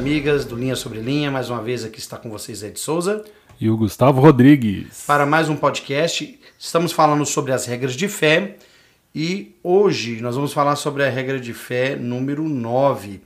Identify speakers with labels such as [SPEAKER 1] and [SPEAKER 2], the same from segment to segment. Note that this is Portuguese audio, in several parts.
[SPEAKER 1] amigas do Linha Sobre Linha. Mais uma vez aqui está com vocês Ed Souza.
[SPEAKER 2] E o Gustavo Rodrigues.
[SPEAKER 1] Para mais um podcast. Estamos falando sobre as regras de fé. E hoje nós vamos falar sobre a regra de fé número 9.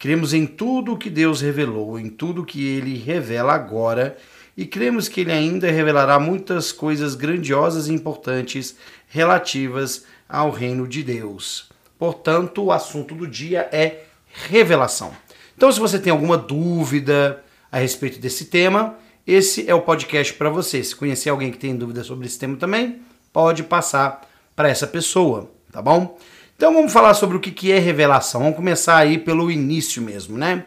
[SPEAKER 1] Cremos em tudo o que Deus revelou, em tudo que Ele revela agora. E cremos que Ele ainda revelará muitas coisas grandiosas e importantes relativas ao reino de Deus. Portanto, o assunto do dia é revelação. Então, se você tem alguma dúvida a respeito desse tema, esse é o podcast para você. Se conhecer alguém que tem dúvida sobre esse tema também, pode passar para essa pessoa, tá bom? Então vamos falar sobre o que é revelação. Vamos começar aí pelo início mesmo, né?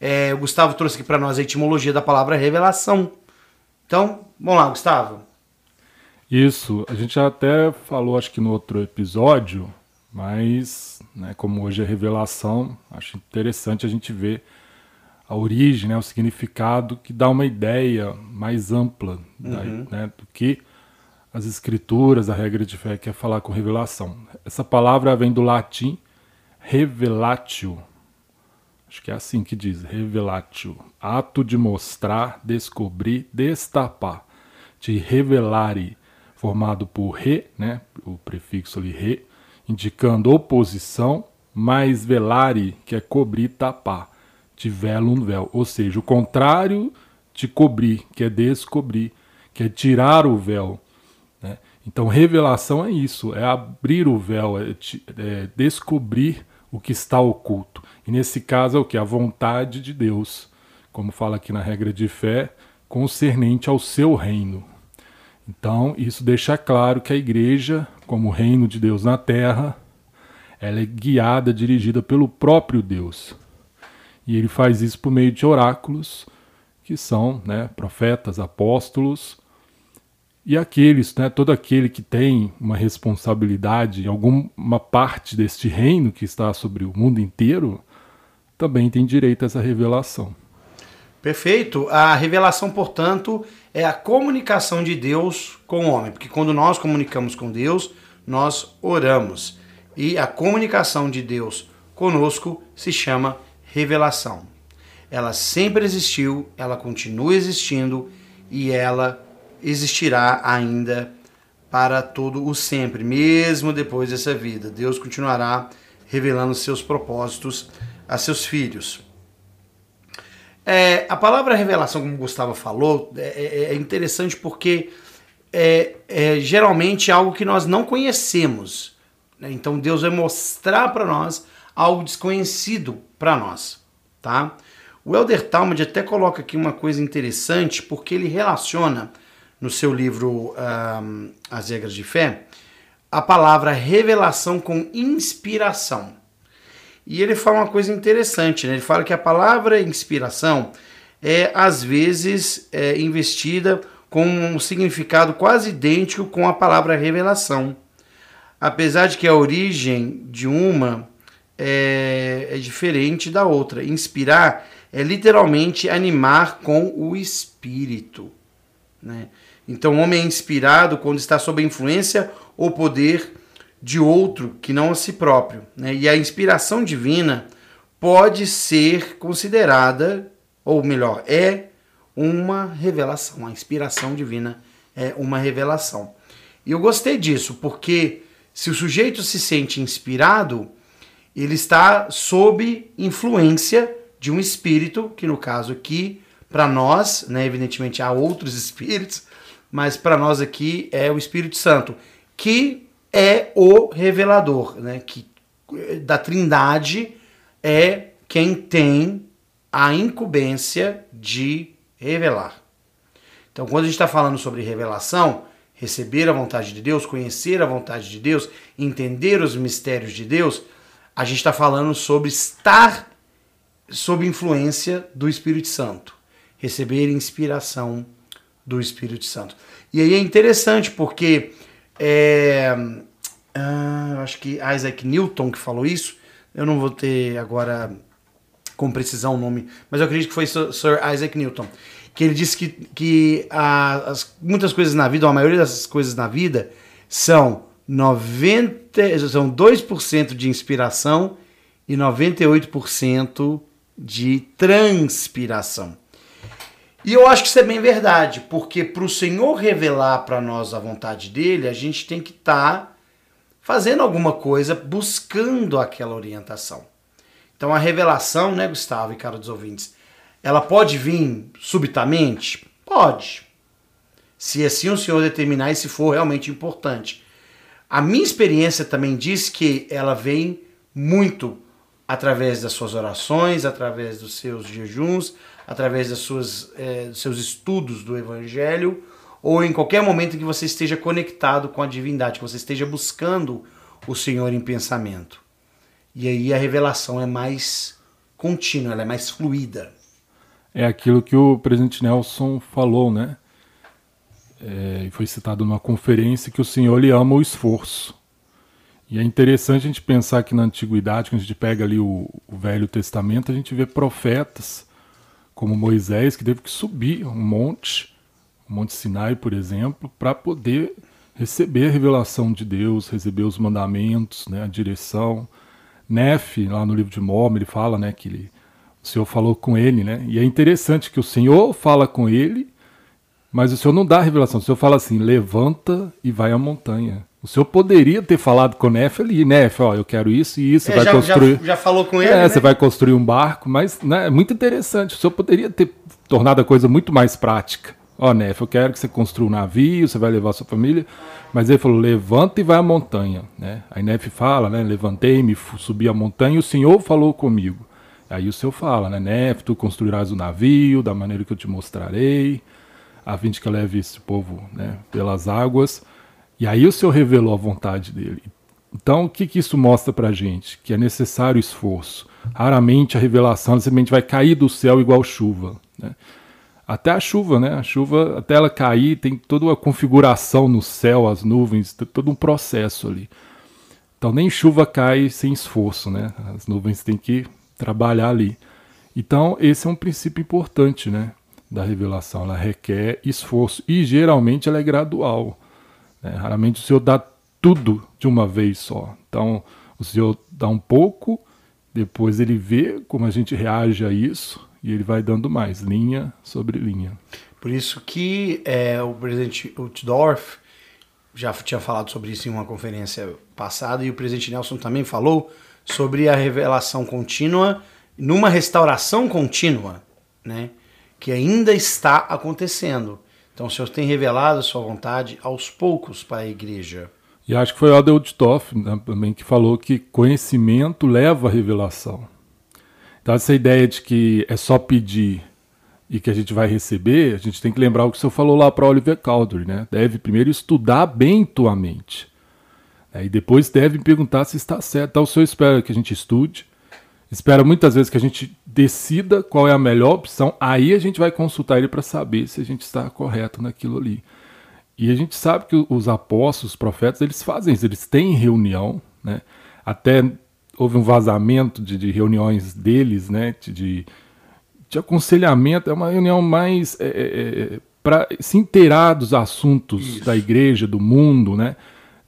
[SPEAKER 1] É, o Gustavo trouxe aqui para nós a etimologia da palavra revelação. Então, vamos lá, Gustavo.
[SPEAKER 2] Isso, a gente já até falou, acho que no outro episódio, mas né, como hoje é revelação, acho interessante a gente ver a origem, né, o significado que dá uma ideia mais ampla uhum. da, né, do que as escrituras, a regra de fé quer falar com revelação. Essa palavra vem do latim revelatio. Acho que é assim que diz, revelatio. Ato de mostrar, descobrir, destapar. De revelare, formado por re, né, o prefixo ali re, indicando oposição, mais velare, que é cobrir, tapar. De velum véu, ou seja, o contrário de cobrir, que é descobrir, que é tirar o véu. Né? Então, revelação é isso, é abrir o véu, é, é descobrir o que está oculto. E nesse caso é o que? A vontade de Deus, como fala aqui na regra de fé, concernente ao seu reino. Então, isso deixa claro que a igreja, como reino de Deus na terra, ela é guiada, dirigida pelo próprio Deus. E ele faz isso por meio de oráculos, que são né, profetas, apóstolos, e aqueles, né, todo aquele que tem uma responsabilidade em alguma parte deste reino que está sobre o mundo inteiro, também tem direito a essa revelação.
[SPEAKER 1] Perfeito. A revelação, portanto, é a comunicação de Deus com o homem, porque quando nós comunicamos com Deus, nós oramos. E a comunicação de Deus conosco se chama revelação. Ela sempre existiu, ela continua existindo e ela existirá ainda para todo o sempre, mesmo depois dessa vida. Deus continuará revelando seus propósitos a seus filhos. É, a palavra revelação, como o Gustavo falou, é, é, é interessante porque é, é, geralmente algo que nós não conhecemos. Né? Então Deus vai mostrar para nós algo desconhecido para nós. Tá? O Elder Talmud até coloca aqui uma coisa interessante porque ele relaciona no seu livro um, As Regras de Fé, a palavra revelação com inspiração. E ele fala uma coisa interessante, né? ele fala que a palavra inspiração é às vezes é, investida com um significado quase idêntico com a palavra revelação. Apesar de que a origem de uma é, é diferente da outra. Inspirar é literalmente animar com o espírito. Né? Então, o homem é inspirado quando está sob a influência ou poder de outro que não a si próprio. Né? E a inspiração divina pode ser considerada, ou melhor, é uma revelação. A inspiração divina é uma revelação. E eu gostei disso, porque se o sujeito se sente inspirado, ele está sob influência de um espírito, que no caso aqui, para nós, né, evidentemente há outros espíritos, mas para nós aqui é o Espírito Santo, que é o revelador, né? Que da Trindade é quem tem a incumbência de revelar. Então, quando a gente está falando sobre revelação, receber a vontade de Deus, conhecer a vontade de Deus, entender os mistérios de Deus, a gente está falando sobre estar sob influência do Espírito Santo, receber inspiração do Espírito Santo. E aí é interessante porque é, ah, acho que Isaac Newton que falou isso. Eu não vou ter agora com precisão o nome, mas eu acredito que foi Sir Isaac Newton. Que ele disse que, que a, as, muitas coisas na vida, ou a maioria das coisas na vida, são 90, são 2% de inspiração e 98% de transpiração. E eu acho que isso é bem verdade, porque para o Senhor revelar para nós a vontade dele, a gente tem que estar tá fazendo alguma coisa, buscando aquela orientação. Então a revelação, né, Gustavo e cara dos ouvintes, ela pode vir subitamente? Pode. Se assim o Senhor determinar e se for realmente importante. A minha experiência também diz que ela vem muito através das suas orações, através dos seus jejuns, através das suas, é, dos seus estudos do Evangelho, ou em qualquer momento que você esteja conectado com a divindade, que você esteja buscando o Senhor em pensamento. E aí a revelação é mais contínua, ela é mais fluida.
[SPEAKER 2] É aquilo que o presidente Nelson falou, né? É, foi citado numa conferência que o Senhor lhe ama o esforço. E é interessante a gente pensar que na antiguidade, quando a gente pega ali o, o Velho Testamento, a gente vê profetas como Moisés, que teve que subir um monte, o Monte Sinai, por exemplo, para poder receber a revelação de Deus, receber os mandamentos, né, a direção. Nefe, lá no livro de Mormon, ele fala né, que ele, o Senhor falou com ele, né? E é interessante que o Senhor fala com ele, mas o Senhor não dá a revelação. O Senhor fala assim: levanta e vai à montanha. O senhor poderia ter falado com o Neff ali, Neff, ó, eu quero isso e isso, é, vai
[SPEAKER 1] já,
[SPEAKER 2] construir.
[SPEAKER 1] Já, já, falou com ele.
[SPEAKER 2] É,
[SPEAKER 1] né?
[SPEAKER 2] você vai construir um barco, mas né, é muito interessante. O senhor poderia ter tornado a coisa muito mais prática. Ó, Neff, eu quero que você construa um navio, você vai levar a sua família. Mas ele falou: levanta e vai à montanha. Né? Aí Neff fala, né? Levantei-me, subi a montanha e o senhor falou comigo. Aí o senhor fala, né? Neff, tu construirás o navio da maneira que eu te mostrarei, a fim de que leve esse povo né, pelas águas. E aí o Senhor revelou a vontade dele. Então, o que, que isso mostra para gente? Que é necessário esforço. Raramente a revelação simplesmente vai cair do céu igual chuva. Né? Até a chuva, né? A chuva, até ela cair, tem toda uma configuração no céu, as nuvens, todo um processo ali. Então, nem chuva cai sem esforço, né? As nuvens têm que trabalhar ali. Então, esse é um princípio importante, né? Da revelação. Ela requer esforço. E geralmente ela é gradual. Né? Raramente o Senhor dá tudo de uma vez só. Então, o Senhor dá um pouco, depois ele vê como a gente reage a isso e ele vai dando mais, linha sobre linha.
[SPEAKER 1] Por isso que é, o presidente Utdorf já tinha falado sobre isso em uma conferência passada e o presidente Nelson também falou sobre a revelação contínua numa restauração contínua, né, que ainda está acontecendo. Então o Senhor tem revelado a sua vontade aos poucos para a igreja.
[SPEAKER 2] E acho que foi o Toff né, também que falou que conhecimento leva à revelação. Então essa ideia de que é só pedir e que a gente vai receber, a gente tem que lembrar o que o senhor falou lá para Oliver Cowdery, né? Deve primeiro estudar bem tua mente. Né? E depois deve perguntar se está certo. Então o senhor espera que a gente estude, espera muitas vezes que a gente decida qual é a melhor opção, aí a gente vai consultar ele para saber se a gente está correto naquilo ali. E a gente sabe que os apóstolos, os profetas, eles fazem isso, eles têm reunião, né? Até houve um vazamento de, de reuniões deles, né? De, de, aconselhamento, é uma reunião mais é, é, é para se inteirar dos assuntos isso. da igreja, do mundo, né?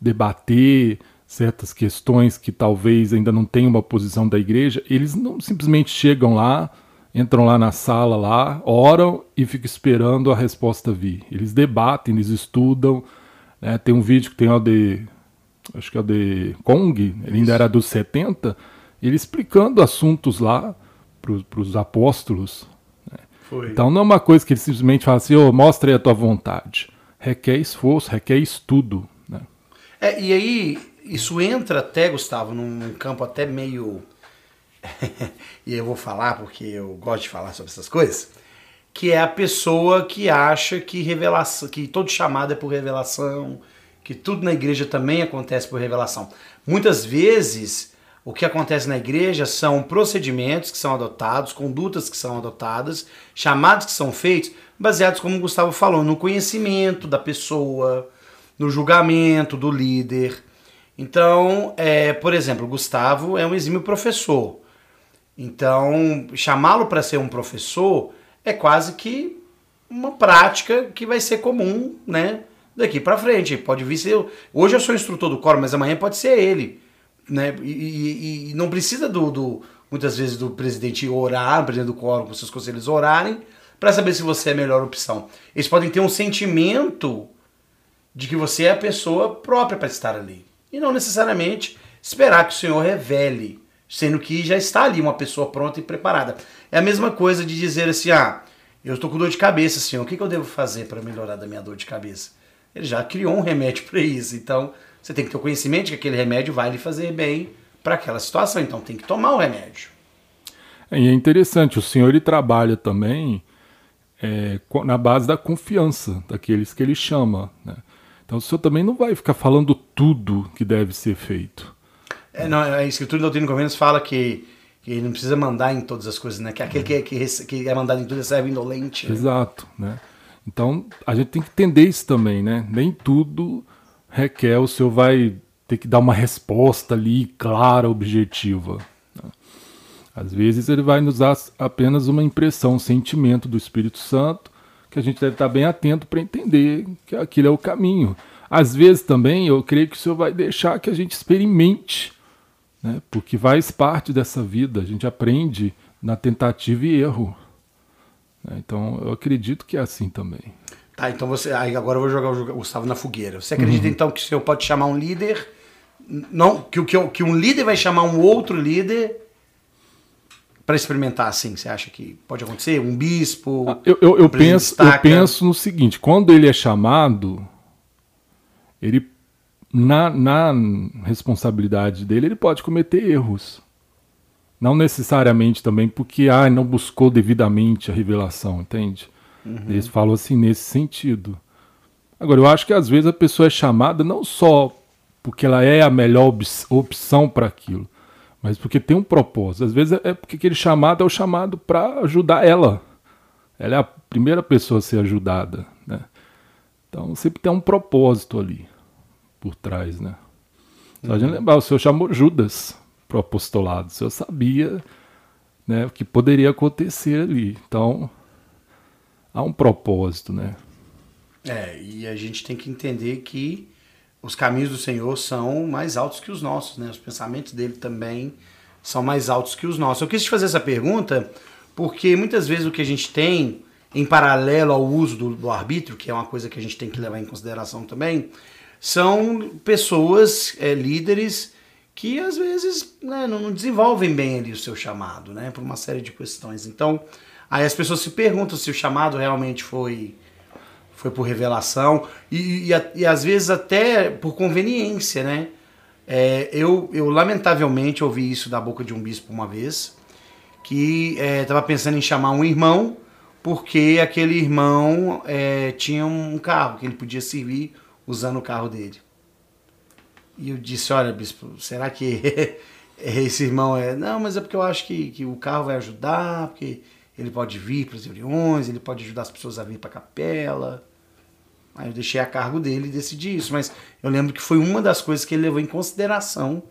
[SPEAKER 2] Debater, certas questões que talvez ainda não tenham uma posição da igreja, eles não simplesmente chegam lá, entram lá na sala lá, oram e ficam esperando a resposta vir. Eles debatem, eles estudam. Né? Tem um vídeo que tem o de. Acho que é o de Kong, ele ainda era dos 70, ele explicando assuntos lá para os apóstolos. Né? Então não é uma coisa que ele simplesmente fala assim, oh, mostra aí a tua vontade. Requer esforço, requer estudo. Né?
[SPEAKER 1] É, e aí isso entra até, Gustavo, num campo até meio. e eu vou falar porque eu gosto de falar sobre essas coisas. Que é a pessoa que acha que revelação, que todo chamado é por revelação, que tudo na igreja também acontece por revelação. Muitas vezes o que acontece na igreja são procedimentos que são adotados, condutas que são adotadas, chamados que são feitos, baseados, como o Gustavo falou, no conhecimento da pessoa, no julgamento do líder. Então, é, por exemplo, Gustavo é um exímio professor. Então, chamá-lo para ser um professor é quase que uma prática que vai ser comum, né? Daqui para frente. Pode vir ser. Hoje eu sou instrutor do coro, mas amanhã pode ser ele. Né? E, e, e não precisa do, do, muitas vezes do presidente orar, o presidente do quórum com seus conselheiros orarem, para saber se você é a melhor opção. Eles podem ter um sentimento de que você é a pessoa própria para estar ali. E não necessariamente esperar que o Senhor revele, sendo que já está ali uma pessoa pronta e preparada. É a mesma coisa de dizer assim: ah, eu estou com dor de cabeça, Senhor, o que, que eu devo fazer para melhorar da minha dor de cabeça? Ele já criou um remédio para isso, então você tem que ter o conhecimento que aquele remédio vai lhe fazer bem para aquela situação, então tem que tomar o remédio.
[SPEAKER 2] E é interessante, o Senhor ele trabalha também é, na base da confiança daqueles que ele chama. Né? Então o senhor também não vai ficar falando tudo que deve ser feito.
[SPEAKER 1] É, não, a Escritura do Doutrina e Convênios fala que, que ele não precisa mandar em todas as coisas, né? Que aquele que, que, que é mandado em tudo serve indolente.
[SPEAKER 2] Né? Exato, né? Então a gente tem que entender isso também, né? Nem tudo requer, o senhor vai ter que dar uma resposta ali clara, objetiva. Né? Às vezes ele vai nos dar apenas uma impressão, um sentimento do Espírito Santo, que a gente deve estar bem atento para entender que aquilo é o caminho. Às vezes também eu creio que o Senhor vai deixar que a gente experimente, né? porque faz parte dessa vida, a gente aprende na tentativa e erro. Né? Então eu acredito que é assim também.
[SPEAKER 1] Tá, então você. Aí agora eu vou jogar o Gustavo na fogueira. Você acredita uhum. então que o senhor pode chamar um líder? Não, que, que, que um líder vai chamar um outro líder para experimentar assim? Você acha que pode acontecer? Um bispo?
[SPEAKER 2] Ah, eu, eu, eu penso, eu penso no seguinte: quando ele é chamado, ele na, na responsabilidade dele, ele pode cometer erros. Não necessariamente também porque ah, não buscou devidamente a revelação, entende? Uhum. Eles falam assim nesse sentido. Agora, eu acho que às vezes a pessoa é chamada não só porque ela é a melhor opção para aquilo, mas porque tem um propósito. Às vezes é porque aquele chamado é o chamado para ajudar ela. Ela é a primeira pessoa a ser ajudada, né? Então sempre tem um propósito ali por trás, né? Só a gente uhum. lembrar, o Senhor chamou Judas para o apostolado. O Senhor sabia né, o que poderia acontecer ali. Então há um propósito, né?
[SPEAKER 1] É, e a gente tem que entender que os caminhos do Senhor são mais altos que os nossos, né? Os pensamentos dele também são mais altos que os nossos. Eu quis te fazer essa pergunta porque muitas vezes o que a gente tem em paralelo ao uso do, do arbítrio, que é uma coisa que a gente tem que levar em consideração também, são pessoas, é, líderes, que às vezes né, não desenvolvem bem ali o seu chamado, né? Por uma série de questões. Então, aí as pessoas se perguntam se o chamado realmente foi foi por revelação e, e, e às vezes até por conveniência, né? É, eu, eu lamentavelmente ouvi isso da boca de um bispo uma vez, que estava é, pensando em chamar um irmão porque aquele irmão é, tinha um carro que ele podia servir usando o carro dele. E eu disse, olha, bispo, será que esse irmão é... Não, mas é porque eu acho que, que o carro vai ajudar, porque ele pode vir para as reuniões, ele pode ajudar as pessoas a vir para a capela. Aí eu deixei a cargo dele e decidi isso. Mas eu lembro que foi uma das coisas que ele levou em consideração.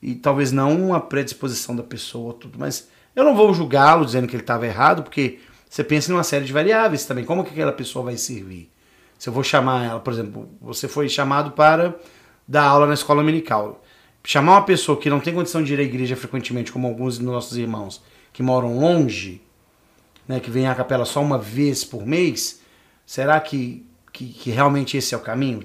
[SPEAKER 1] E talvez não uma predisposição da pessoa, tudo. Mas eu não vou julgá-lo dizendo que ele estava errado, porque você pensa em uma série de variáveis também. Como que aquela pessoa vai servir? Se eu vou chamar ela, por exemplo, você foi chamado para dar aula na escola dominical. Chamar uma pessoa que não tem condição de ir à igreja frequentemente, como alguns dos nossos irmãos que moram longe, né, que vem à capela só uma vez por mês, será que, que, que, realmente esse é o caminho?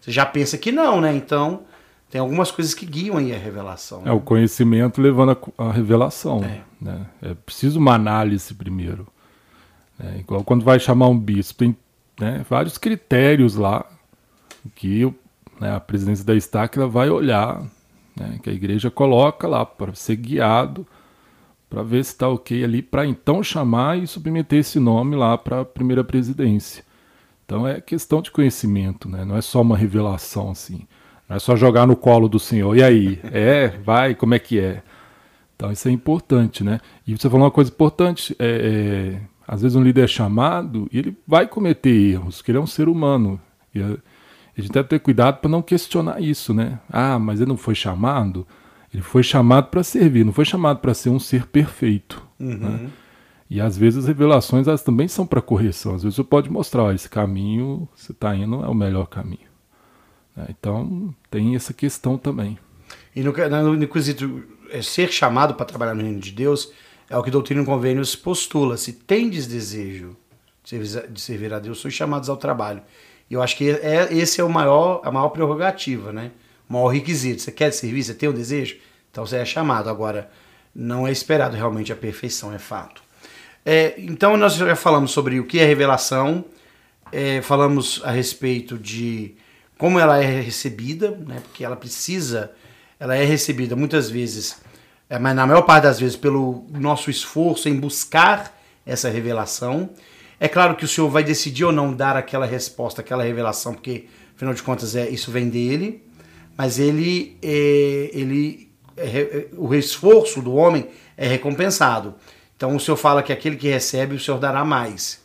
[SPEAKER 1] Você já pensa que não, né? Então, tem algumas coisas que guiam aí a revelação.
[SPEAKER 2] Né? É o conhecimento levando a, a revelação. É. Né? é preciso uma análise primeiro. É, igual quando vai chamar um bispo, tem né, vários critérios lá que né, a presidência da Estáquila vai olhar, né, que a igreja coloca lá para ser guiado para ver se está ok ali, para então chamar e submeter esse nome lá para a primeira presidência. Então é questão de conhecimento, né? não é só uma revelação assim. Não é só jogar no colo do Senhor. E aí? É, vai, como é que é? Então isso é importante, né? E você falou uma coisa importante, é, é, às vezes um líder é chamado e ele vai cometer erros, porque ele é um ser humano. E a, a gente deve ter cuidado para não questionar isso, né? Ah, mas ele não foi chamado? Ele foi chamado para servir, não foi chamado para ser um ser perfeito. Uhum. Né? E às vezes as revelações elas também são para correção. Às vezes você pode mostrar, ó, esse caminho você está indo é o melhor caminho. Né? Então tem essa questão também.
[SPEAKER 1] E no, no, no quesito é, ser chamado para trabalhar no reino de Deus é o que Doutrina e Convênios postula. Se tendes desejo de servir a Deus, sois chamados ao trabalho. E eu acho que é, esse é o maior, a maior prerrogativa, né? Maior requisito. Você quer servir, você tem um desejo? Então você é chamado. Agora, não é esperado realmente a perfeição, é fato. É, então nós já falamos sobre o que é revelação, é, falamos a respeito de como ela é recebida, né? Porque ela precisa, ela é recebida muitas vezes, é, mas na maior parte das vezes pelo nosso esforço em buscar essa revelação. É claro que o Senhor vai decidir ou não dar aquela resposta, aquela revelação, porque afinal de contas é isso vem dele, mas ele, é, ele é, o esforço do homem é recompensado. Então o Senhor fala que aquele que recebe, o Senhor dará mais.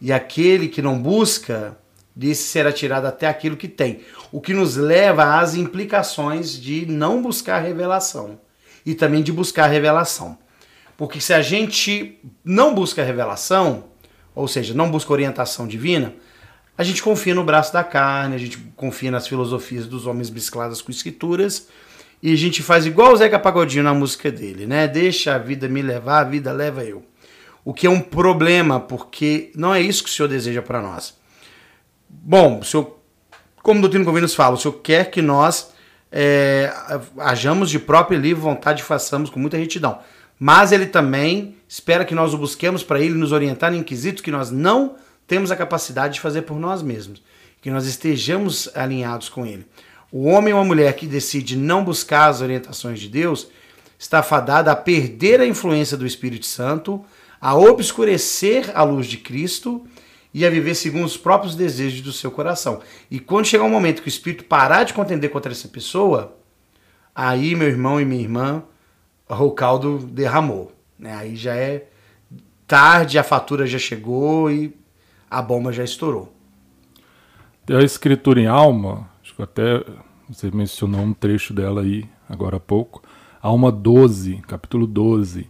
[SPEAKER 1] E aquele que não busca, disse será tirado até aquilo que tem. O que nos leva às implicações de não buscar revelação e também de buscar revelação. Porque se a gente não busca revelação, ou seja, não busca orientação divina, a gente confia no braço da carne, a gente confia nas filosofias dos homens mescladas com escrituras, e a gente faz igual o Zeca Pagodinho na música dele, né? Deixa a vida me levar, a vida leva eu. O que é um problema, porque não é isso que o Senhor deseja para nós. Bom, o Senhor, como o Doutrino Convênios fala, o Senhor quer que nós é, hajamos de própria e livre vontade e façamos com muita retidão mas ele também espera que nós o busquemos para ele nos orientar em quesitos que nós não temos a capacidade de fazer por nós mesmos, que nós estejamos alinhados com ele. O homem ou a mulher que decide não buscar as orientações de Deus está fadada a perder a influência do Espírito Santo, a obscurecer a luz de Cristo e a viver segundo os próprios desejos do seu coração. E quando chegar um momento que o Espírito parar de contender contra essa pessoa, aí, meu irmão e minha irmã, o caldo derramou. Né? Aí já é tarde, a fatura já chegou e a bomba já estourou.
[SPEAKER 2] A escritura em alma, acho que até você mencionou um trecho dela aí agora há pouco, Alma 12, capítulo 12,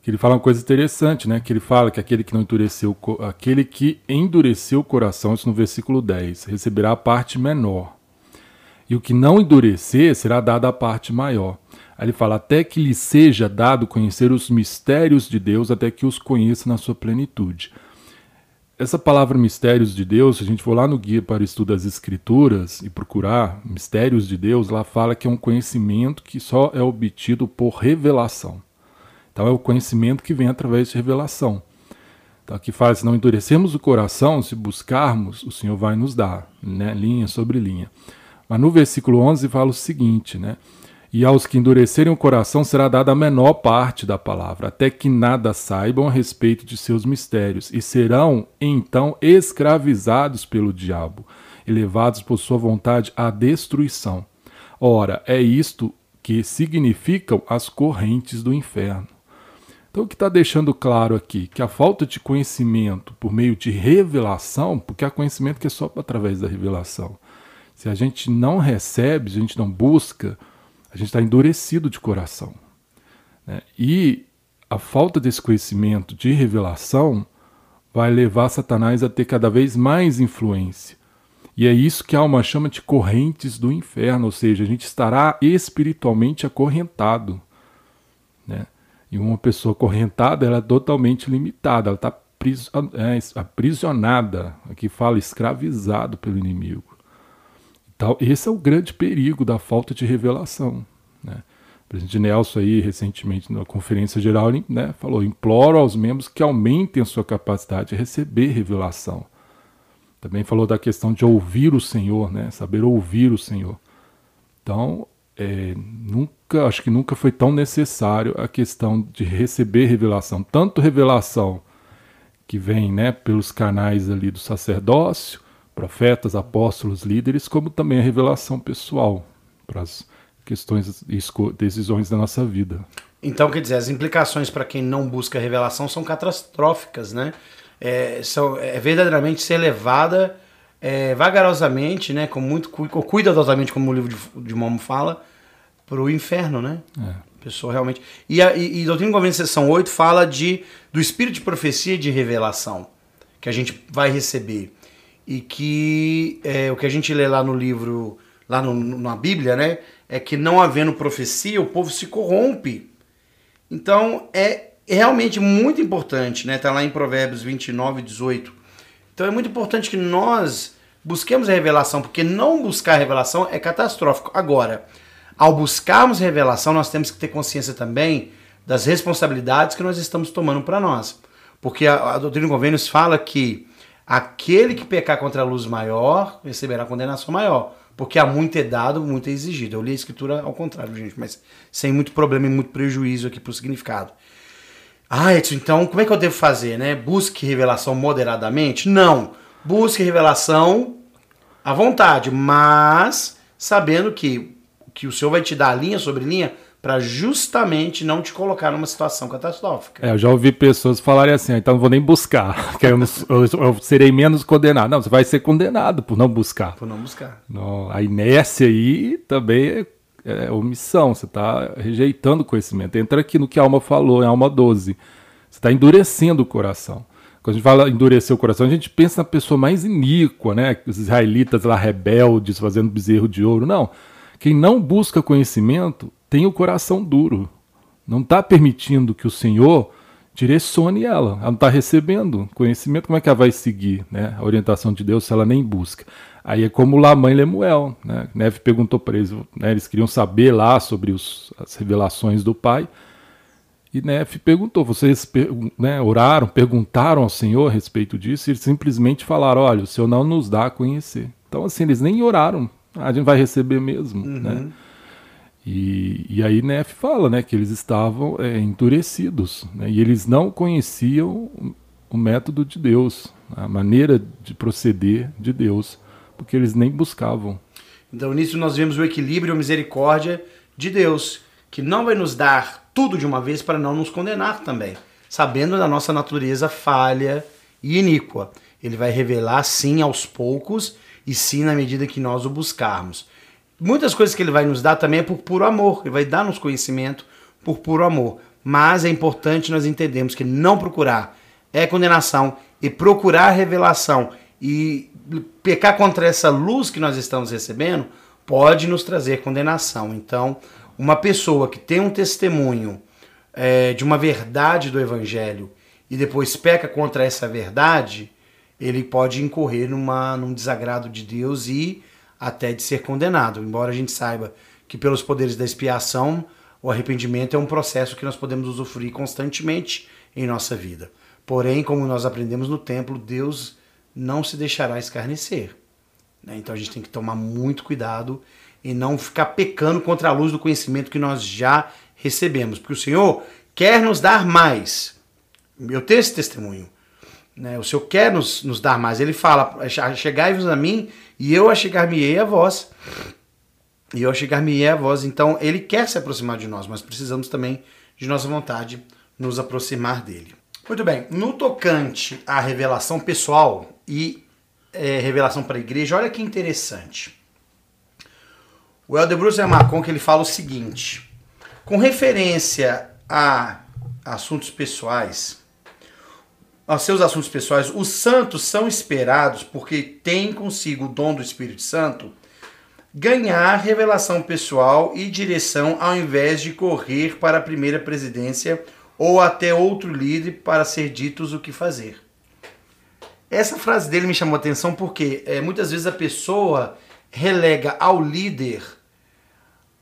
[SPEAKER 2] que ele fala uma coisa interessante, né? Que ele fala que aquele que não endureceu, aquele que endureceu o coração, isso no versículo 10, receberá a parte menor. E o que não endurecer será dado a parte maior. Aí ele fala: até que lhe seja dado conhecer os mistérios de Deus, até que os conheça na sua plenitude. Essa palavra mistérios de Deus, se a gente for lá no guia para o estudo das Escrituras e procurar mistérios de Deus, lá fala que é um conhecimento que só é obtido por revelação. Então é o conhecimento que vem através de revelação. Então aqui fala: se não endurecemos o coração, se buscarmos, o Senhor vai nos dar, né? linha sobre linha. Mas no versículo 11 fala o seguinte, né? E aos que endurecerem o coração será dada a menor parte da palavra, até que nada saibam a respeito de seus mistérios, e serão então escravizados pelo diabo, e levados por sua vontade à destruição. Ora, é isto que significam as correntes do inferno. Então, o que está deixando claro aqui? Que a falta de conhecimento por meio de revelação, porque há conhecimento que é só através da revelação. Se a gente não recebe, se a gente não busca, a gente está endurecido de coração. Né? E a falta desse conhecimento de revelação vai levar Satanás a ter cada vez mais influência. E é isso que a alma chama de correntes do inferno, ou seja, a gente estará espiritualmente acorrentado. Né? E uma pessoa acorrentada ela é totalmente limitada, ela está é, aprisionada, aqui fala escravizado pelo inimigo. Esse é o grande perigo da falta de revelação. Né? O presidente Nelson aí, recentemente, na conferência geral, né, falou, imploro aos membros que aumentem a sua capacidade de receber revelação. Também falou da questão de ouvir o Senhor, né, saber ouvir o Senhor. Então, é, nunca, acho que nunca foi tão necessário a questão de receber revelação, tanto revelação que vem, né, pelos canais ali do sacerdócio, profetas, apóstolos, líderes, como também a revelação pessoal para as questões e decisões da nossa vida.
[SPEAKER 1] Então, quer dizer, as implicações para quem não busca revelação são catastróficas, né? É, são, é verdadeiramente ser levada é, vagarosamente, né, com muito cuidadosamente, como o livro de, de Momo fala, para o inferno, né? É. Pessoa realmente. E, a, e, e Doutrina e seção 8, fala de, do espírito de profecia e de revelação que a gente vai receber e que é, o que a gente lê lá no livro, lá no, na Bíblia, né, é que não havendo profecia, o povo se corrompe. Então é realmente muito importante, né? Tá lá em Provérbios 29, 18. Então é muito importante que nós busquemos a revelação, porque não buscar a revelação é catastrófico. Agora, ao buscarmos revelação, nós temos que ter consciência também das responsabilidades que nós estamos tomando para nós. Porque a, a doutrina e convênios fala que aquele que pecar contra a luz maior receberá condenação maior. Porque há muito é dado, muito é exigido. Eu li a escritura ao contrário, gente, mas sem muito problema e muito prejuízo aqui para o significado. Ah, Edson, então como é que eu devo fazer, né? Busque revelação moderadamente? Não. Busque revelação à vontade, mas sabendo que, que o Senhor vai te dar linha sobre linha para justamente não te colocar numa situação catastrófica.
[SPEAKER 2] É, eu já ouvi pessoas falarem assim, ah, então não vou nem buscar, que eu, não, eu, eu, serei menos condenado. Não, você vai ser condenado por não buscar.
[SPEAKER 1] Por não buscar.
[SPEAKER 2] Não, a inércia aí também é, é omissão, você está rejeitando o conhecimento. Entra aqui no que a alma falou, em alma 12. Você está endurecendo o coração. Quando a gente fala endurecer o coração, a gente pensa na pessoa mais iníqua, né? Os israelitas lá rebeldes, fazendo bezerro de ouro. Não. Quem não busca conhecimento tem o coração duro. Não está permitindo que o Senhor direcione ela. Ela não está recebendo conhecimento. Como é que ela vai seguir né, a orientação de Deus se ela nem busca? Aí é como lá mãe Lemuel. Né? Neve perguntou para eles, né, eles queriam saber lá sobre os, as revelações do pai. E Nef perguntou: vocês né, oraram, perguntaram ao Senhor a respeito disso? E eles simplesmente falaram: olha, o Senhor não nos dá a conhecer. Então, assim, eles nem oraram. A gente vai receber mesmo. Uhum. Né? E, e Nef fala né, que eles estavam é, endurecidos né, e eles não conheciam o método de Deus, a maneira de proceder de Deus, porque eles nem buscavam.
[SPEAKER 1] Então nisso nós vemos o equilíbrio e a misericórdia de Deus, que não vai nos dar tudo de uma vez para não nos condenar também, sabendo da nossa natureza falha e iníqua. Ele vai revelar sim aos poucos e sim na medida que nós o buscarmos. Muitas coisas que ele vai nos dar também é por puro amor. Ele vai dar-nos conhecimento por puro amor. Mas é importante nós entendermos que não procurar é condenação e procurar revelação e pecar contra essa luz que nós estamos recebendo pode nos trazer condenação. Então, uma pessoa que tem um testemunho é, de uma verdade do evangelho e depois peca contra essa verdade, ele pode incorrer numa, num desagrado de Deus e até de ser condenado. Embora a gente saiba que pelos poderes da expiação, o arrependimento é um processo que nós podemos usufruir constantemente em nossa vida. Porém, como nós aprendemos no templo, Deus não se deixará escarnecer. Né? Então a gente tem que tomar muito cuidado e não ficar pecando contra a luz do conhecimento que nós já recebemos, porque o Senhor quer nos dar mais. Eu tenho esse testemunho. Né? O Senhor quer nos, nos dar mais. Ele fala: Chegai-vos a mim e eu achegar-me-ei a vós. E eu achegar-me-ei a vós. Então, ele quer se aproximar de nós, mas precisamos também, de nossa vontade, nos aproximar dele. Muito bem, no tocante à revelação pessoal e é, revelação para a igreja, olha que interessante. O Elder Bruce Marcon que ele fala o seguinte: com referência a assuntos pessoais, aos seus assuntos pessoais, os santos são esperados porque têm consigo o dom do Espírito Santo ganhar revelação pessoal e direção ao invés de correr para a primeira presidência ou até outro líder para ser ditos o que fazer. Essa frase dele me chamou a atenção porque é, muitas vezes a pessoa relega ao líder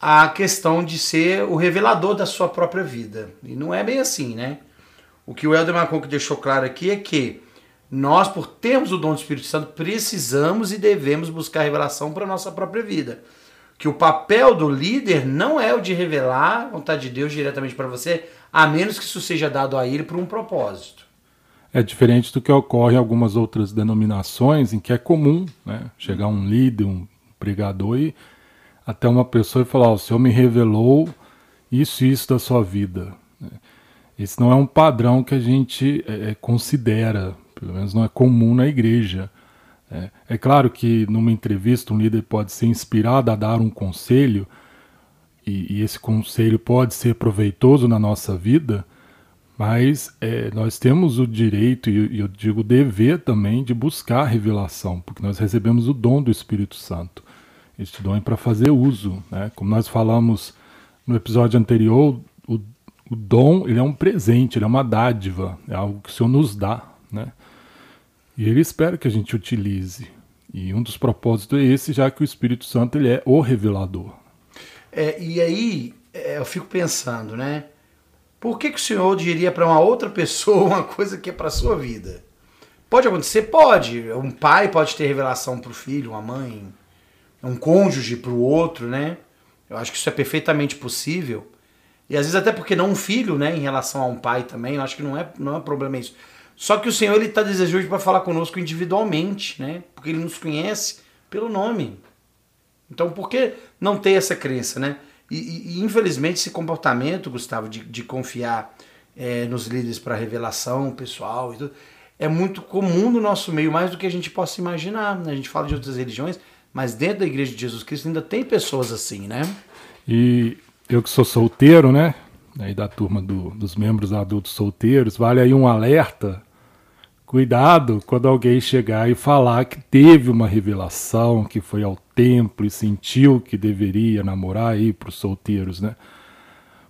[SPEAKER 1] a questão de ser o revelador da sua própria vida. E não é bem assim, né? O que o Helder Maconco deixou claro aqui é que nós, por termos o dom do Espírito Santo, precisamos e devemos buscar revelação para a nossa própria vida. Que o papel do líder não é o de revelar a vontade de Deus diretamente para você, a menos que isso seja dado a ele por um propósito.
[SPEAKER 2] É diferente do que ocorre em algumas outras denominações, em que é comum né, chegar um líder, um pregador e até uma pessoa e falar: oh, o Senhor me revelou isso e isso da sua vida. Esse não é um padrão que a gente é, é, considera, pelo menos não é comum na igreja. É, é, claro que numa entrevista um líder pode ser inspirado a dar um conselho, e, e esse conselho pode ser proveitoso na nossa vida, mas é, nós temos o direito, e eu digo dever também, de buscar a revelação, porque nós recebemos o dom do Espírito Santo. este dom é para fazer uso. Né? Como nós falamos no episódio anterior, o, dom ele é um presente, ele é uma dádiva, é algo que o Senhor nos dá. Né? E Ele espera que a gente utilize. E um dos propósitos é esse, já que o Espírito Santo ele é o revelador.
[SPEAKER 1] É, e aí é, eu fico pensando, né? Por que, que o Senhor diria para uma outra pessoa uma coisa que é para sua vida? Pode acontecer? Pode. Um pai pode ter revelação para o filho, uma mãe, um cônjuge para o outro, né? Eu acho que isso é perfeitamente possível. E às vezes até porque não um filho, né, em relação a um pai também, eu acho que não é, não é problema isso. Só que o Senhor ele está desejoso para falar conosco individualmente, né? Porque ele nos conhece pelo nome. Então, por que não ter essa crença, né? E, e, e infelizmente esse comportamento, Gustavo, de, de confiar é, nos líderes para revelação pessoal e tudo, é muito comum no nosso meio, mais do que a gente possa imaginar. Né? A gente fala de outras religiões, mas dentro da Igreja de Jesus Cristo ainda tem pessoas assim, né?
[SPEAKER 2] E eu que sou solteiro, né? Aí da turma do, dos membros adultos solteiros, vale aí um alerta Cuidado quando alguém chegar e falar que teve uma revelação, que foi ao templo e sentiu que deveria namorar aí para os solteiros, né?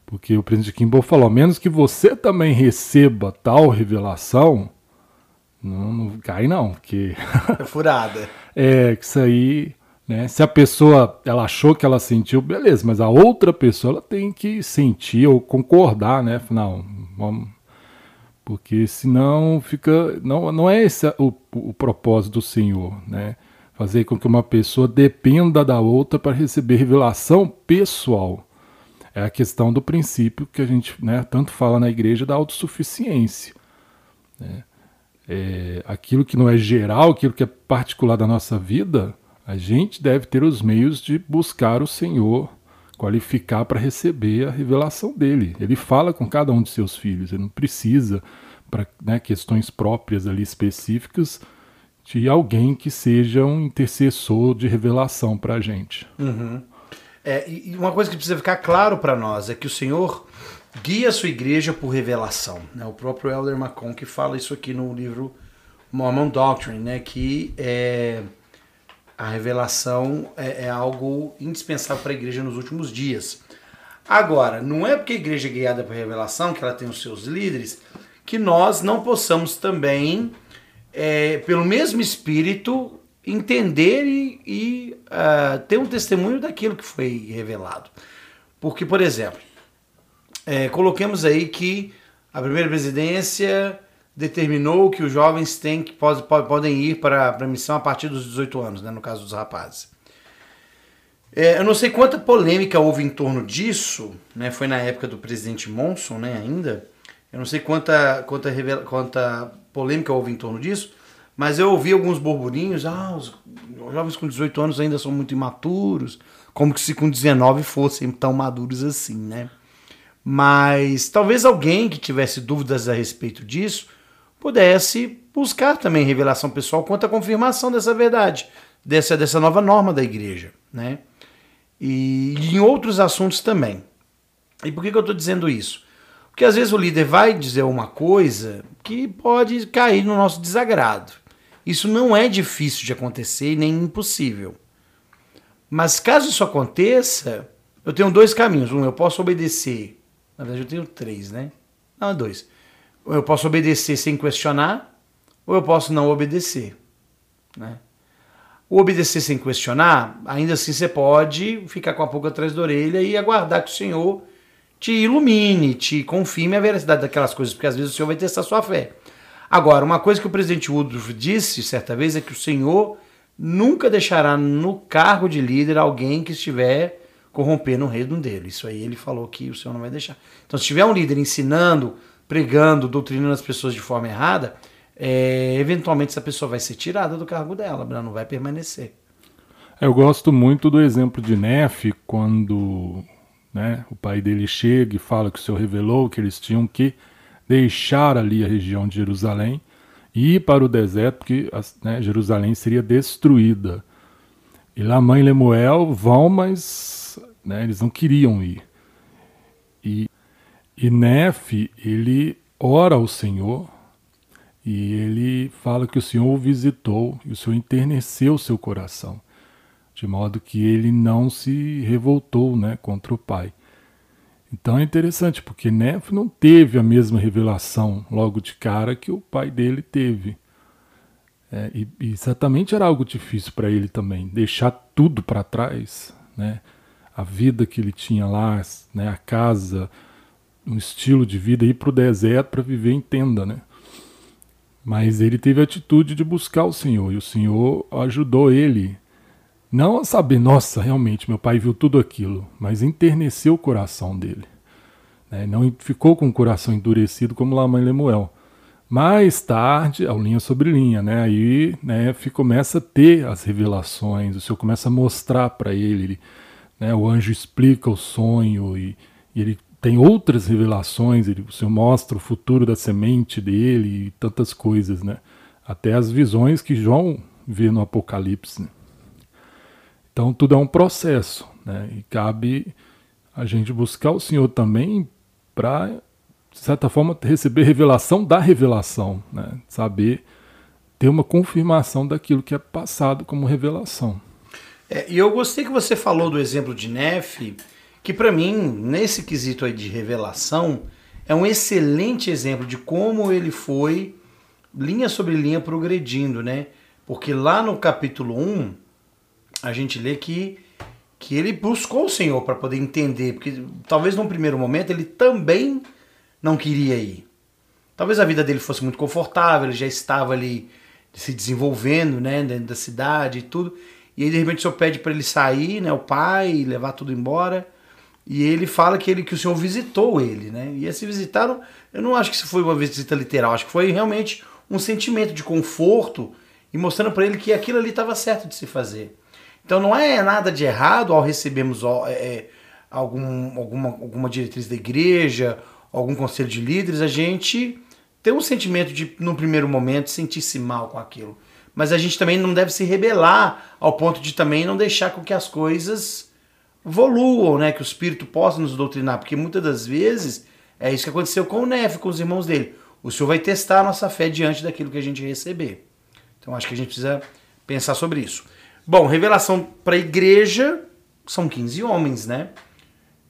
[SPEAKER 2] Porque o presidente Kimball falou, a menos que você também receba tal revelação, não, não cai não, porque...
[SPEAKER 1] É furada.
[SPEAKER 2] é, que isso aí, né? Se a pessoa, ela achou que ela sentiu, beleza, mas a outra pessoa, ela tem que sentir ou concordar, né? Não, vamos porque senão fica não, não é esse o, o propósito do Senhor, né? Fazer com que uma pessoa dependa da outra para receber revelação pessoal. É a questão do princípio que a gente né, tanto fala na igreja da autossuficiência. Né? É, aquilo que não é geral, aquilo que é particular da nossa vida, a gente deve ter os meios de buscar o Senhor, qualificar para receber a revelação dele. Ele fala com cada um de seus filhos, ele não precisa, para né, questões próprias ali específicas, de alguém que seja um intercessor de revelação para a gente.
[SPEAKER 1] Uhum. É, e uma coisa que precisa ficar claro para nós é que o Senhor guia a sua igreja por revelação. Né? O próprio Elder Macon que fala isso aqui no livro Mormon Doctrine, né? que é a revelação é, é algo indispensável para a igreja nos últimos dias. Agora, não é porque a igreja é guiada por revelação, que ela tem os seus líderes, que nós não possamos também, é, pelo mesmo espírito, entender e, e uh, ter um testemunho daquilo que foi revelado. Porque, por exemplo, é, coloquemos aí que a primeira presidência determinou que os jovens têm que pode, pode, podem ir para a missão a partir dos 18 anos, né, no caso dos rapazes. É, eu não sei quanta polêmica houve em torno disso, né, foi na época do presidente Monson, né, ainda. Eu não sei quanta, quanta, quanta polêmica houve em torno disso, mas eu ouvi alguns burburinhos, ah, os jovens com 18 anos ainda são muito imaturos, como que se com 19 fossem tão maduros assim, né? Mas talvez alguém que tivesse dúvidas a respeito disso pudesse buscar também revelação pessoal quanto à confirmação dessa verdade, dessa, dessa nova norma da igreja, né? E, em outros assuntos também. E por que, que eu estou dizendo isso? Porque às vezes o líder vai dizer uma coisa que pode cair no nosso desagrado. Isso não é difícil de acontecer nem impossível. Mas caso isso aconteça, eu tenho dois caminhos. Um, eu posso obedecer. Na verdade, eu tenho três, né? Não, dois eu posso obedecer sem questionar, ou eu posso não obedecer. Né? O obedecer sem questionar, ainda assim você pode ficar com a pulga atrás da orelha e aguardar que o Senhor te ilumine, te confirme a veracidade daquelas coisas, porque às vezes o Senhor vai testar sua fé. Agora, uma coisa que o presidente Woodruff disse certa vez é que o Senhor nunca deixará no cargo de líder alguém que estiver corrompendo o reino dele. Isso aí ele falou que o Senhor não vai deixar. Então, se tiver um líder ensinando pregando, doutrinando as pessoas de forma errada, é, eventualmente essa pessoa vai ser tirada do cargo dela, ela não vai permanecer.
[SPEAKER 2] Eu gosto muito do exemplo de Nefe, quando né, o pai dele chega e fala que o Senhor revelou que eles tinham que deixar ali a região de Jerusalém e ir para o deserto, porque né, Jerusalém seria destruída. E lá mãe e Lemuel vão, mas né, eles não queriam ir. E Nefe, ele ora ao Senhor e ele fala que o Senhor o visitou e o Senhor enterneceu o seu coração. de modo que ele não se revoltou né, contra o pai. Então é interessante, porque Nef não teve a mesma revelação logo de cara que o pai dele teve. É, e, e, certamente era algo difícil para ele também, deixar tudo para trás, né? a vida que ele tinha lá, né? a casa, um estilo de vida, ir para o deserto para viver em tenda. Né? Mas ele teve a atitude de buscar o Senhor, e o Senhor ajudou ele não a saber, nossa, realmente, meu pai viu tudo aquilo, mas enterneceu o coração dele. Né? Não ficou com o coração endurecido como lá a mãe Lemuel. Mais tarde, ao linha sobre linha, né? Aí né, começa a ter as revelações, o Senhor começa a mostrar para ele, ele né, o anjo explica o sonho e, e, ele tem outras revelações, ele, o Senhor mostra o futuro da semente dele e tantas coisas, né? Até as visões que João vê no Apocalipse. Né? Então tudo é um processo, né? E cabe a gente buscar o Senhor também para, de certa forma, receber revelação da revelação, né? Saber ter uma confirmação daquilo que é passado como revelação.
[SPEAKER 1] É, e eu gostei que você falou do exemplo de Nefe, que para mim, nesse quesito aí de revelação, é um excelente exemplo de como ele foi linha sobre linha progredindo, né? Porque lá no capítulo 1, a gente lê que, que ele buscou o Senhor para poder entender, porque talvez num primeiro momento ele também não queria ir. Talvez a vida dele fosse muito confortável, ele já estava ali se desenvolvendo, né, dentro da cidade e tudo. E aí de repente o Senhor pede para ele sair, né, o pai, levar tudo embora. E ele fala que ele que o Senhor visitou ele, né? E esse visitaram, eu não acho que isso foi uma visita literal, acho que foi realmente um sentimento de conforto e mostrando para ele que aquilo ali estava certo de se fazer. Então não é nada de errado ao recebermos é, é, algum, alguma, alguma diretriz da igreja, algum conselho de líderes, a gente ter um sentimento de, no primeiro momento, sentir-se mal com aquilo. Mas a gente também não deve se rebelar ao ponto de também não deixar com que as coisas evoluam, né? Que o Espírito possa nos doutrinar, porque muitas das vezes é isso que aconteceu com o Nef, com os irmãos dele. O Senhor vai testar a nossa fé diante daquilo que a gente receber. Então acho que a gente precisa pensar sobre isso. Bom, revelação para a igreja são 15 homens, né?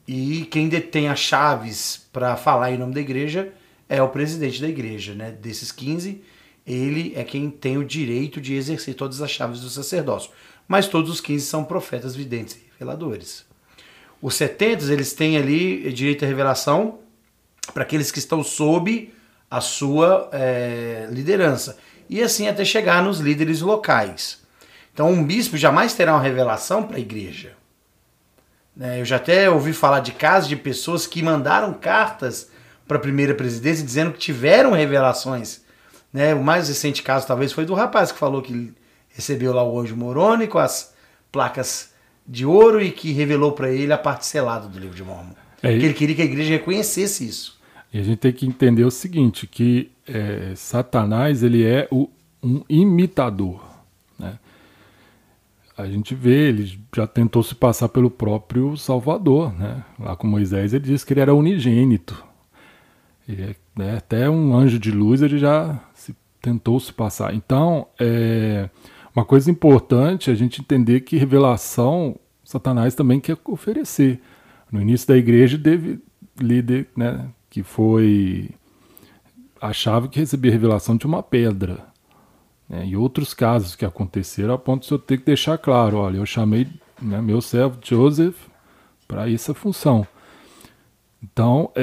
[SPEAKER 1] E quem detém as chaves para falar em nome da igreja é o presidente da igreja, né? Desses 15, ele é quem tem o direito de exercer todas as chaves do sacerdócio. Mas todos os 15 são profetas, videntes e reveladores. Os 70, eles têm ali direito à revelação para aqueles que estão sob a sua é, liderança. E assim até chegar nos líderes locais. Então, um bispo jamais terá uma revelação para a igreja. Né, eu já até ouvi falar de casos de pessoas que mandaram cartas para a primeira presidência dizendo que tiveram revelações. Né? O mais recente caso, talvez, foi do rapaz que falou que recebeu lá o anjo Moroni com as placas de ouro e que revelou para ele a parte selada do livro de Mormon. É, ele queria que a igreja reconhecesse isso.
[SPEAKER 2] E a gente tem que entender o seguinte, que é, Satanás ele é o, um imitador. Né? a gente vê, ele já tentou se passar pelo próprio Salvador, né? Lá com Moisés ele disse que ele era unigênito. E, né, até um anjo de luz ele já se, tentou se passar. Então, é, uma coisa importante é a gente entender que revelação Satanás também quer oferecer. No início da igreja teve líder né, que foi achava que recebia revelação de uma pedra. Né, e outros casos que aconteceram, a ponto de eu ter que deixar claro: olha, eu chamei né, meu servo Joseph para essa função. Então, é,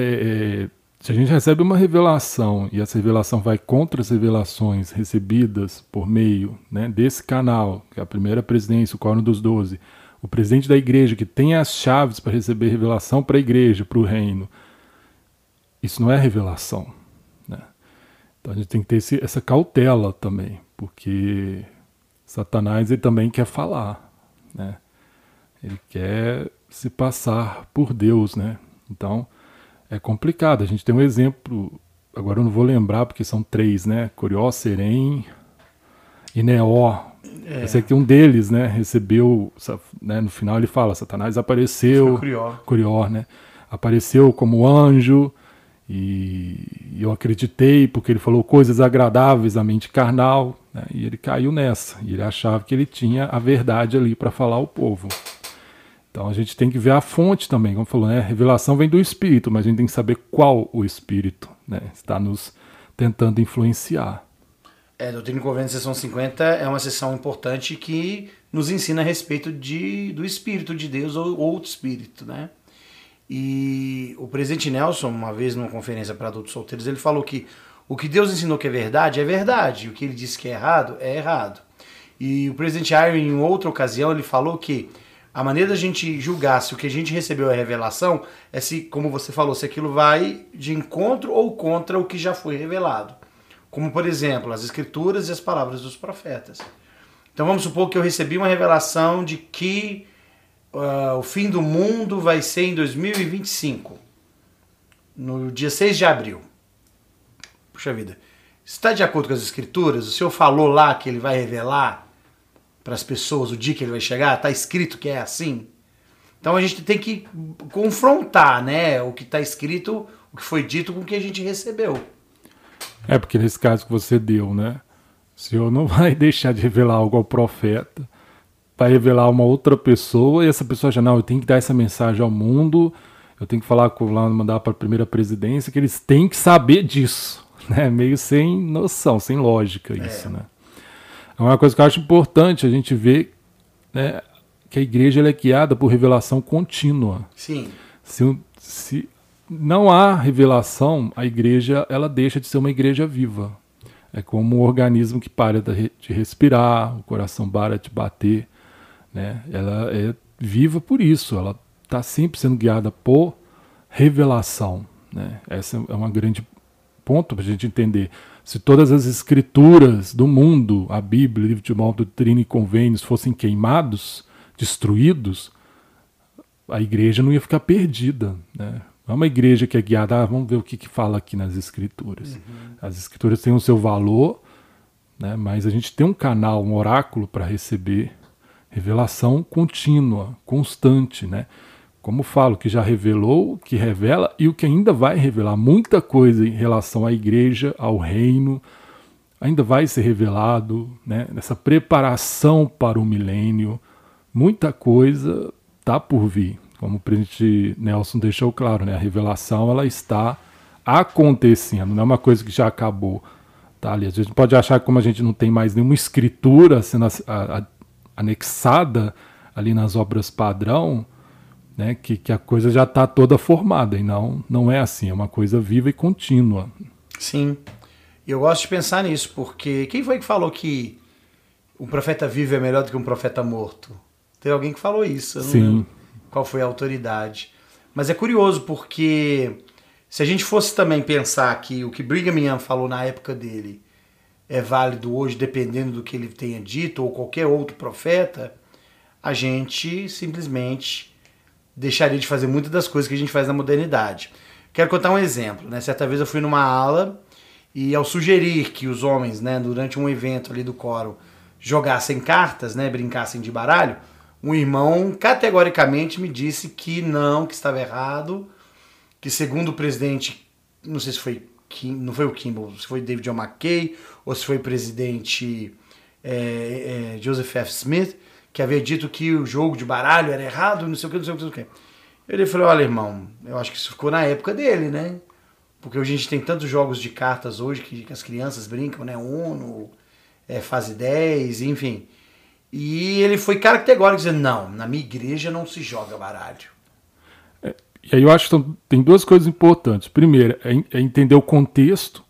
[SPEAKER 2] é, se a gente recebe uma revelação e essa revelação vai contra as revelações recebidas por meio né, desse canal, que é a primeira presidência, o Quórum dos Doze, o presidente da igreja que tem as chaves para receber revelação para a igreja, para o reino, isso não é revelação. Né? Então a gente tem que ter esse, essa cautela também porque Satanás ele também quer falar, né? Ele quer se passar por Deus, né? Então é complicado. A gente tem um exemplo, agora eu não vou lembrar porque são três, né? Corió, Serém e Neó. É. Esse aqui um deles, né? Recebeu, né? no final ele fala, Satanás apareceu,
[SPEAKER 1] Corió.
[SPEAKER 2] Corió, né? Apareceu como anjo e eu acreditei porque ele falou coisas agradáveis à mente carnal, Né? E ele caiu nessa. E ele achava que ele tinha a verdade ali para falar ao povo. Então a gente tem que ver a fonte também, como falou, né? Revelação vem do Espírito, mas a gente tem que saber qual o Espírito né? está nos tentando influenciar.
[SPEAKER 1] É, Doutrina e Convênio, sessão 50, é uma sessão importante que nos ensina a respeito de, do Espírito de Deus ou outro Espírito, né? E o presidente Nelson, uma vez numa conferência para adultos solteiros, ele falou que o que Deus ensinou que é verdade, é verdade. O que ele disse que é errado, é errado. E o presidente Iron, em outra ocasião, ele falou que a maneira da gente julgar se o que a gente recebeu é revelação é se, como você falou, se aquilo vai de encontro ou contra o que já foi revelado. Como, por exemplo, as escrituras e as palavras dos profetas. Então vamos supor que eu recebi uma revelação de que uh, o fim do mundo vai ser em 2025, no dia 6 de abril. Puxa vida, está de acordo com as escrituras? O Senhor falou lá que ele vai revelar para as pessoas o dia que ele vai chegar? Está escrito que é assim? Então a gente tem que confrontar, né, o que está escrito, o que foi dito com o que a gente recebeu.
[SPEAKER 2] É porque nesse caso que você deu, né, o Senhor não vai deixar de revelar algo ao profeta, vai revelar uma outra pessoa e essa pessoa já não, eu tenho que dar essa mensagem ao mundo, eu tenho que falar com lá mandar para a primeira presidência que eles têm que saber disso, né? Meio sem noção, sem lógica isso, é. né? É uma coisa que eu acho importante a gente ver né, que a igreja é guiada por revelação contínua.
[SPEAKER 1] Sim.
[SPEAKER 2] Se, se não há revelação, a igreja ela deixa de ser uma igreja viva. É como um organismo que para de respirar, o coração para de bater. Né? Ela é viva por isso, ela está sempre sendo guiada por revelação. Né? Essa é uma grande ponto para a gente entender. Se todas as escrituras do mundo, a Bíblia, o livro de Mal, doutrina e convênios, fossem queimados, destruídos, a igreja não ia ficar perdida. Né? É uma igreja que é guiada, ah, vamos ver o que, que fala aqui nas escrituras. Uhum. As escrituras têm o seu valor, né? mas a gente tem um canal, um oráculo para receber revelação contínua, constante, né? Como falo, que já revelou, que revela e o que ainda vai revelar. Muita coisa em relação à igreja, ao reino, ainda vai ser revelado, né? nessa preparação para o milênio. Muita coisa está por vir. Como o presidente Nelson deixou claro, né? a revelação ela está acontecendo, não é uma coisa que já acabou. Tá ali. A gente pode achar que como a gente não tem mais nenhuma escritura sendo a, a, anexada ali nas obras padrão, né, que, que a coisa já está toda formada, e não, não é assim, é uma coisa viva e contínua.
[SPEAKER 1] Sim, eu gosto de pensar nisso, porque quem foi que falou que um profeta vivo é melhor do que um profeta morto? Tem alguém que falou isso, eu não
[SPEAKER 2] Sim.
[SPEAKER 1] qual foi a autoridade. Mas é curioso, porque se a gente fosse também pensar que o que Brigham Young falou na época dele é válido hoje, dependendo do que ele tenha dito, ou qualquer outro profeta, a gente simplesmente deixaria de fazer muitas das coisas que a gente faz na modernidade. Quero contar um exemplo. Né? Certa vez eu fui numa aula e ao sugerir que os homens, né, durante um evento ali do coro, jogassem cartas, né, brincassem de baralho, um irmão categoricamente me disse que não, que estava errado, que segundo o presidente, não sei se foi Kim, não foi o Kimball, se foi David John McKay ou se foi o presidente é, é, Joseph F. Smith, que havia dito que o jogo de baralho era errado, não sei o que, não sei o que, não sei o que. Ele falou, olha irmão, eu acho que isso ficou na época dele, né? Porque hoje a gente tem tantos jogos de cartas hoje que, as crianças brincam, né? Uno, é, fase 10, enfim. E ele foi categórico dizendo, não, na minha igreja não se joga baralho.
[SPEAKER 2] É, e aí eu acho que tem duas coisas importantes. Primeiro, é, é entender o contexto,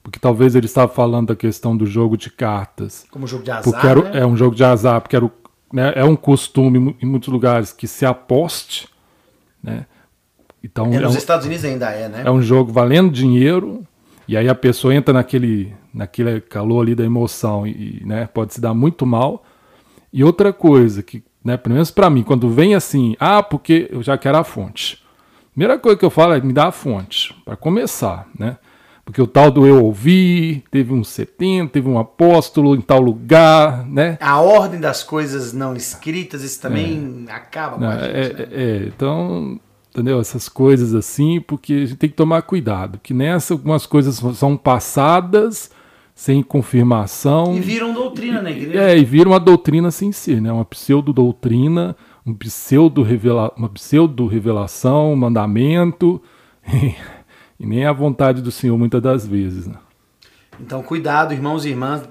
[SPEAKER 2] porque talvez ele estava falando da questão do jogo de cartas.
[SPEAKER 1] Como jogo de azar,
[SPEAKER 2] porque era,
[SPEAKER 1] né?
[SPEAKER 2] É um jogo de azar, porque era o né, é um costume em muitos lugares que se aposte, né?
[SPEAKER 1] Então, é, nos é um, Estados Unidos ainda é, né?
[SPEAKER 2] É um jogo valendo dinheiro, e aí a pessoa entra naquele, naquele calor ali da emoção e, né, pode se dar muito mal. E outra coisa, que, né, pelo menos para mim, quando vem assim, ah, porque eu já quero a fonte. Primeira coisa que eu falo é me dá a fonte, para começar, né? Porque o tal do eu ouvi, teve um 70, teve um apóstolo em tal lugar, né?
[SPEAKER 1] A ordem das coisas não escritas, isso também é. acaba com
[SPEAKER 2] a gente. É, né? é, então, entendeu? Essas coisas assim, porque a gente tem que tomar cuidado, que nessa algumas coisas são passadas sem confirmação.
[SPEAKER 1] E viram doutrina na igreja.
[SPEAKER 2] É, e viram uma doutrina sem ser, né? Uma pseudo-doutrina, um pseudo -revela uma pseudo-revelação, um mandamento, e nem a vontade do Senhor muitas das vezes. Né?
[SPEAKER 1] Então, cuidado, irmãos e irmãs,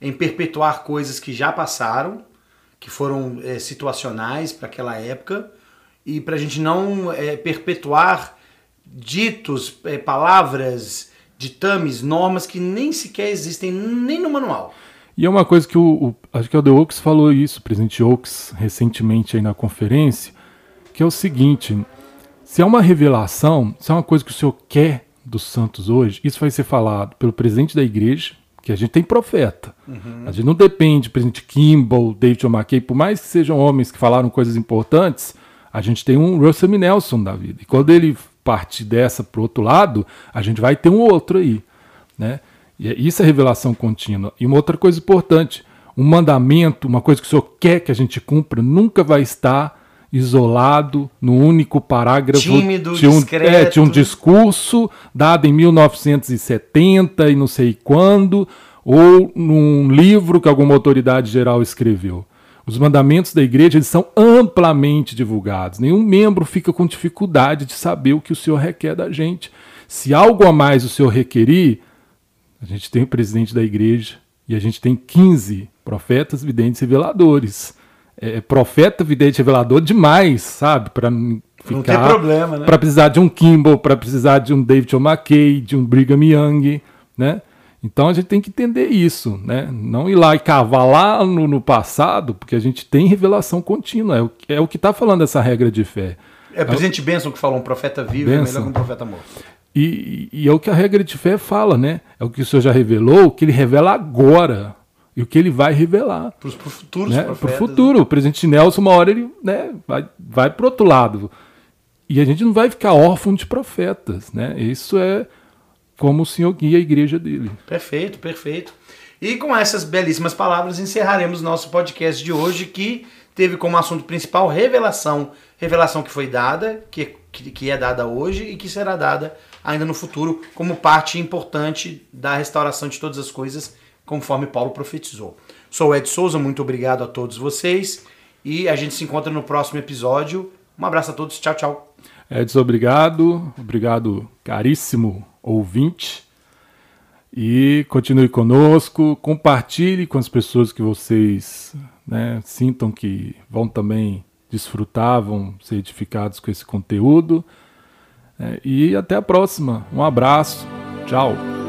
[SPEAKER 1] em perpetuar coisas que já passaram, que foram é, situacionais para aquela época, e para a gente não é, perpetuar ditos, é, palavras, ditames, normas que nem sequer existem nem no manual.
[SPEAKER 2] E é uma coisa que o, o acho que o The Oaks falou isso, o presidente Oaks, recentemente aí na conferência, que é o seguinte: se é uma revelação, se é uma coisa que o senhor quer dos santos hoje, isso vai ser falado pelo presidente da igreja, que a gente tem profeta. Uhum. A gente não depende presidente Kimball, David McKay, por mais que sejam homens que falaram coisas importantes, a gente tem um Russell Nelson da vida. E quando ele partir dessa para o outro lado, a gente vai ter um outro aí. Né? E é, isso é revelação contínua. E uma outra coisa importante: um mandamento, uma coisa que o Senhor quer que a gente cumpra, nunca vai estar isolado no único parágrafo.
[SPEAKER 1] Tímido,
[SPEAKER 2] tinha um,
[SPEAKER 1] discreto.
[SPEAKER 2] É, tinha um discurso dado em 1970 e não sei quando, ou num livro que alguma autoridade geral escreveu. Os mandamentos da igreja eles são amplamente divulgados. Nenhum membro fica com dificuldade de saber o que o Senhor requer da gente. Se algo a mais o Senhor requerir, a gente tem o presidente da igreja e a gente tem 15 profetas, videntes reveladores. É, é, profeta, vidente, revelador demais, sabe? Para ficar. Não
[SPEAKER 1] tem problema, né?
[SPEAKER 2] Para precisar de um Kimball, para precisar de um David O'Mackey, de um Brigham Young, né? Então a gente tem que entender isso, né? Não ir lá e cavar lá no, no passado, porque a gente tem revelação contínua. É o, é o que está falando essa regra de fé.
[SPEAKER 1] É o presidente Benson que falou: um profeta vivo Benson. é melhor que um profeta morto.
[SPEAKER 2] E, e, é o que a regra de fé fala, né? É o que o Senhor já revelou, que ele revela agora. E o que ele vai revelar.
[SPEAKER 1] Para os futuros
[SPEAKER 2] né? Para o futuro. Né? O presidente Nelson, uma hora, ele né, vai, vai para o outro lado. E a gente não vai ficar órfão de profetas. Né? Isso é como o Senhor guia a igreja dele.
[SPEAKER 1] Perfeito, perfeito. E com essas belíssimas palavras encerraremos nosso podcast de hoje, que teve como assunto principal revelação. Revelação que foi dada, que, que é dada hoje e que será dada ainda no futuro como parte importante da restauração de todas as coisas, conforme Paulo profetizou. Sou Ed Souza, muito obrigado a todos vocês e a gente se encontra no próximo episódio. Um abraço a todos, tchau, tchau.
[SPEAKER 2] Edson, obrigado. Obrigado, caríssimo ouvinte. E continue conosco, compartilhe com as pessoas que vocês né, sintam que vão também desfrutar, vão ser edificados com esse conteúdo. É, e até a próxima. Um abraço. Tchau.